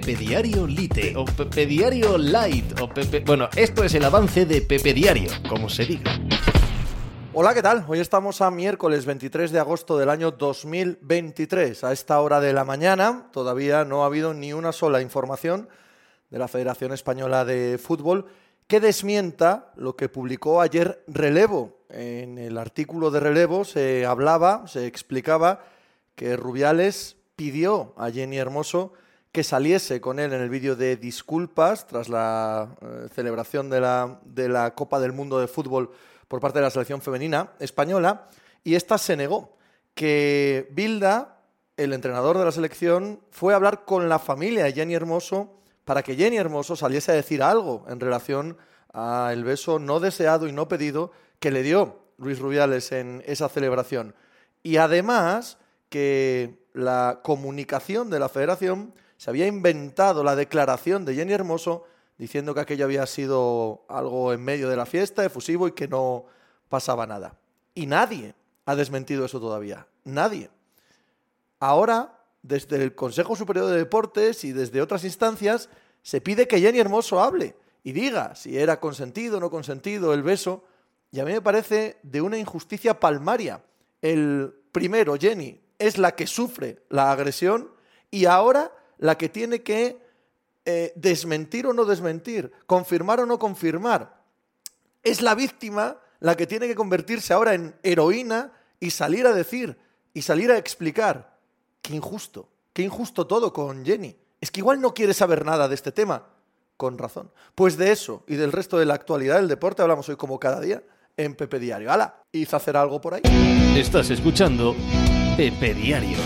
Pepe Diario Lite o Pepe Diario Light o Pepe... Bueno, esto es el avance de Pepe Diario, como se diga. Hola, ¿qué tal? Hoy estamos a miércoles 23 de agosto del año 2023. A esta hora de la mañana todavía no ha habido ni una sola información de la Federación Española de Fútbol que desmienta lo que publicó ayer Relevo. En el artículo de Relevo se hablaba, se explicaba que Rubiales pidió a Jenny Hermoso que saliese con él en el vídeo de disculpas tras la eh, celebración de la, de la Copa del Mundo de Fútbol por parte de la selección femenina española, y esta se negó. Que Bilda, el entrenador de la selección, fue a hablar con la familia de Jenny Hermoso para que Jenny Hermoso saliese a decir algo en relación al beso no deseado y no pedido que le dio Luis Rubiales en esa celebración. Y además que la comunicación de la federación se había inventado la declaración de Jenny Hermoso diciendo que aquello había sido algo en medio de la fiesta, efusivo y que no pasaba nada. Y nadie ha desmentido eso todavía. Nadie. Ahora, desde el Consejo Superior de Deportes y desde otras instancias, se pide que Jenny Hermoso hable y diga si era consentido o no consentido el beso. Y a mí me parece de una injusticia palmaria. El primero, Jenny, es la que sufre la agresión y ahora la que tiene que eh, desmentir o no desmentir, confirmar o no confirmar. Es la víctima la que tiene que convertirse ahora en heroína y salir a decir y salir a explicar. Qué injusto, qué injusto todo con Jenny. Es que igual no quiere saber nada de este tema. Con razón. Pues de eso y del resto de la actualidad del deporte hablamos hoy como cada día en Pepe Diario. ¡Hala! ¿Hizo hacer algo por ahí? Estás escuchando Pepe Diario.